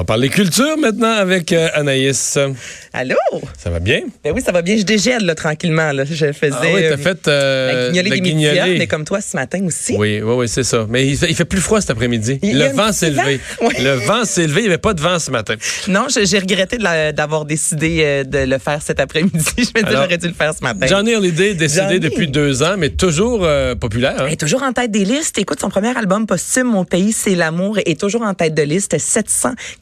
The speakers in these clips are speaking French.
On va parler culture maintenant avec euh, Anaïs. Allô? Ça va bien? Ben oui, ça va bien. Je dégèle là, tranquillement. Là. Je faisais Ah oui, t'as euh, fait euh, la guignolée des guignolée. mais comme toi ce matin aussi. Oui, oui, oui, c'est ça. Mais il fait, il fait plus froid cet après-midi. Le vent s'est levé. Oui. Le vent s'est levé. Il n'y avait pas de vent ce matin. Non, j'ai regretté d'avoir décidé euh, de le faire cet après-midi. Je me dis, j'aurais dû le faire ce matin. Johnny Hallyday, décédé Johnny. depuis deux ans, mais toujours euh, populaire. hein? Elle est toujours en tête des listes. Écoute, son premier album posthume, Mon pays, c'est l'amour, est toujours en tête de liste.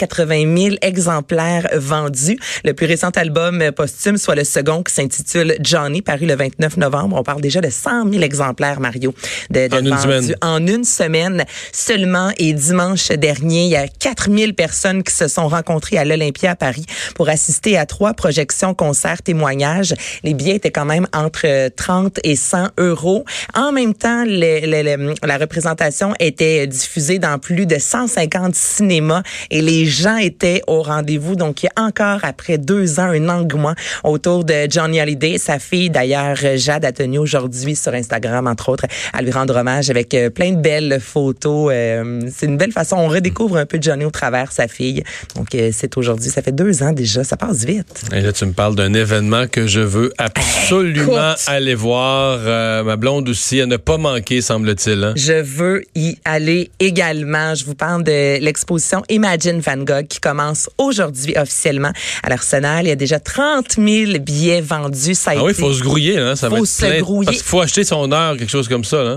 780 000 exemplaires vendus. Le plus récent album posthume, soit le second, qui s'intitule Johnny, paru le 29 novembre. On parle déjà de 100 000 exemplaires, Mario, de, de En une vendus semaine. en une semaine seulement. Et dimanche dernier, il y a 4000 personnes qui se sont rencontrées à l'Olympia à Paris pour assister à trois projections, concerts, témoignages. Les billets étaient quand même entre euh, 30 et 100 euros. En même temps, le- le- le- la représentation était diffusée dans plus de 150 cinémas et les gens étaient au rendez-vous. Donc, il y a encore, après deux ans, un engouement autour de Johnny Hallyday. Sa fille, d'ailleurs, Jade, a tenu aujourd'hui sur Instagram, entre autres, à lui rendre hommage avec euh, plein de belles photos. Euh, c'est une belle façon. On redécouvre un peu Johnny au travers sa fille. Donc, euh, c'est aujourd'hui. Ça fait deux ans déjà. Ça passe vite. Et là, tu me parles d'un événement que je veux absolument Écoute. aller voir. Euh, ma blonde aussi, à ne pas manquer, semble-t-il. hein? Je veux y aller également. Je vous parle de l'exposition Imagine Van Gogh qui commence aujourd'hui officiellement à l'Arsenal. Il y a déjà 30 000 billets vendus. Ça a Ah oui, il faut se grouiller. Là. Ça va Faut être se plein. grouiller. Parce qu'il faut acheter son heure, quelque chose comme ça. Là.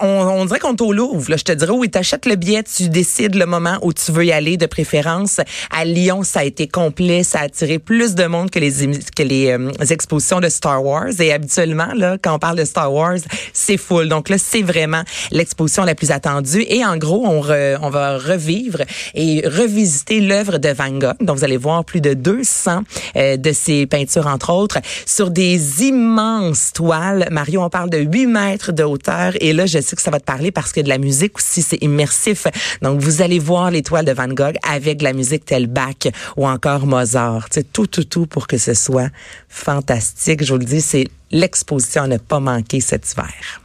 on, on dirait qu'on est au Louvre. Là. Je te dirais, oui, t'achètes le billet, tu décides le moment où tu veux y aller de préférence. À Lyon, ça a été complet. Ça a attiré plus de monde que les, que les euh, expositions de Star Wars. Et habituellement, là, quand on parle de Star Wars, c'est full. Donc là, c'est vraiment l'exposition la plus attendue. Et en gros, on, re- on va revivre et revisiter l'œuvre de Van Gogh. Donc, vous allez voir plus de 200 euh, de ses peintures, entre autres, sur des immenses toiles. Mario, on parle de 8 mètres de hauteur. Et là, je sais que ça va te parler parce que de la musique aussi, c'est immersif. Donc, vous allez voir les toiles de Van Gogh avec de la musique telle Bach ou encore Mozart. Sais, tout, tout, tout pour que ce soit fantastique. Je vous le dis, c'est l'exposition à ne pas manquer cet hiver.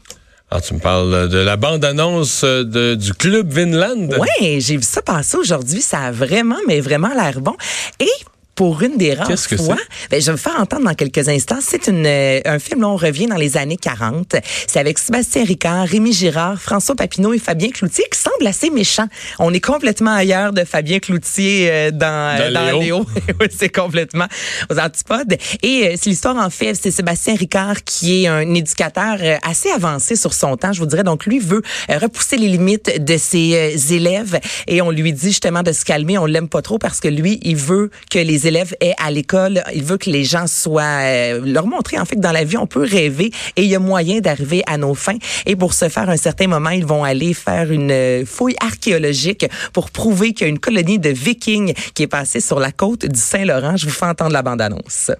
Alors, tu me parles de la bande-annonce euh, du Club Vinland. Oui, j'ai vu ça passer aujourd'hui. Ça a vraiment, mais vraiment l'air bon. Et pour une des rares que fois, ben, je vais me faire entendre dans quelques instants. C'est une, euh, un film, là, on revient dans les années 40. C'est avec Sébastien Ricard, Rémi Girard, François Papineau et Fabien Cloutier qui semblent assez méchants. On est complètement ailleurs de Fabien Cloutier euh, dans, euh, Dans dans Léo. Léo. Oui, c'est complètement aux antipodes. Et euh, c'est l'histoire, en fait, c'est Sébastien Ricard qui est un éducateur euh, assez avancé sur son temps, je vous dirais. Donc, lui veut euh, repousser les limites de ses élèves et on lui dit justement de se calmer. On l'aime pas trop parce que lui, il veut que les élèves aient à l'école, il veut que les gens soient, euh, leur montrer en fait que dans la vie, on peut rêver et il y a moyen d'arriver à nos fins. Et pour ce faire, à un certain moment, ils vont aller faire une euh, fouille archéologique pour prouver qu'il y a une colonie de vikings qui est passée sur la côte du Saint-Laurent. Je vous fais entendre la bande-annonce.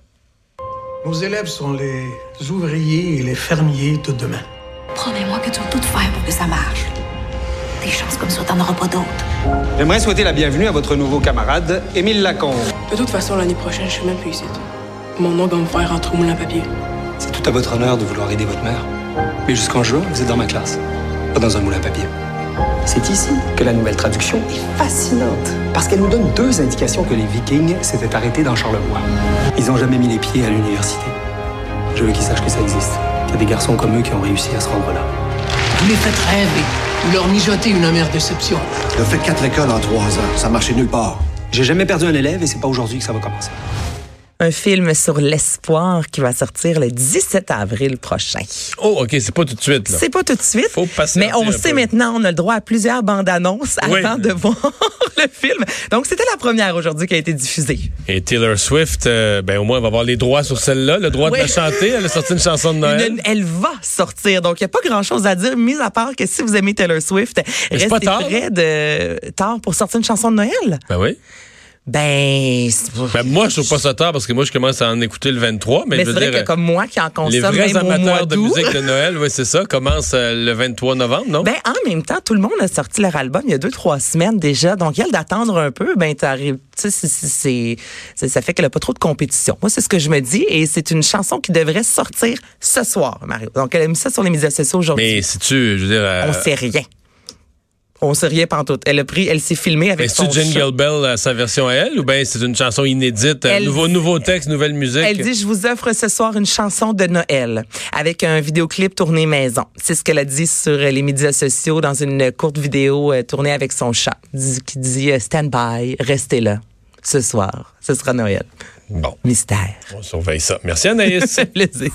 Nos élèves sont les ouvriers et les fermiers de demain. Promets-moi que tu vas tout faire pour que ça marche. Des chances comme ça, t'en auras pas d'autres. J'aimerais souhaiter la bienvenue à votre nouveau camarade, Émile Lacombe. De toute façon, l'année prochaine, je suis même plus ici. Mon oncle va me faire rentrer au moulin à papier. C'est tout à votre honneur de vouloir aider votre mère. Mais jusqu'en juin, vous êtes dans ma classe, pas dans un moulin à papier. C'est ici que la nouvelle traduction est fascinante, parce qu'elle nous donne deux indications que les Vikings s'étaient arrêtés dans Charlevoix. Ils n'ont jamais mis les pieds à l'université. Je veux qu'ils sachent que ça existe, qu'il y a des garçons comme eux qui ont réussi à se rendre là. Vous les faites rêver. Vous leur mijotez une amère déception. Il a fait quatre écoles en trois ans. Ça marchait nulle part. J'ai jamais perdu un élève et c'est pas aujourd'hui que ça va commencer. Un film sur l'espoir qui va sortir le 17 avril prochain. Oh, OK, c'est pas tout de suite. Là. C'est pas tout de suite, Faut mais on sait peu. maintenant, on a le droit à plusieurs bandes annonces Oui. avant de voir le film. Donc c'était la première aujourd'hui qui a été diffusée. Et Taylor Swift, euh, ben, au moins, elle va avoir les droits sur celle-là, le droit Oui. de la chanter. Elle a sorti une chanson de Noël. Une- elle va sortir. Donc, il n'y a pas grand-chose à dire, mis à part que si vous aimez Taylor Swift, Mais c'est pas restez tard, près de tard pour sortir une chanson de Noël. Ben oui. Ben, Ben, moi, je trouve pas ça tard parce que moi, je commence à en écouter le 23. Mais, mais c'est vrai dire, que comme moi qui en les consomme vrais même au mois amateurs de musique de Noël, oui, c'est ça, commencent euh, le 23 novembre, non? Ben, en même temps, tout le monde a sorti leur album il y a deux, trois semaines déjà. Donc, il y a le d'attendre un peu, ben, t'arrives, c'est- ça fait qu'elle a pas trop de compétition. Moi, c'est ce que je me dis. Et c'est une chanson qui devrait sortir ce soir, Mario. Donc, elle a mis ça sur les médias sociaux aujourd'hui. mais si tu, je veux dire, euh, On sait rien. On sait rien pantoute. Elle a pris, elle s'est filmée avec Est-ce son Jingle chat. Bell à sa version à elle ou bien c'est une chanson inédite, Elle nouveau, dit- nouveau texte, nouvelle musique? Elle dit, je vous offre ce soir une chanson de Noël avec un vidéoclip tourné maison. C'est ce qu'elle a dit sur les médias sociaux dans une courte vidéo euh, tournée avec son chat qui dit euh, Stand by, restez là. Ce soir, ce sera Noël. Bon, Mystère. on surveille ça. Merci Anaïs. Plaisir.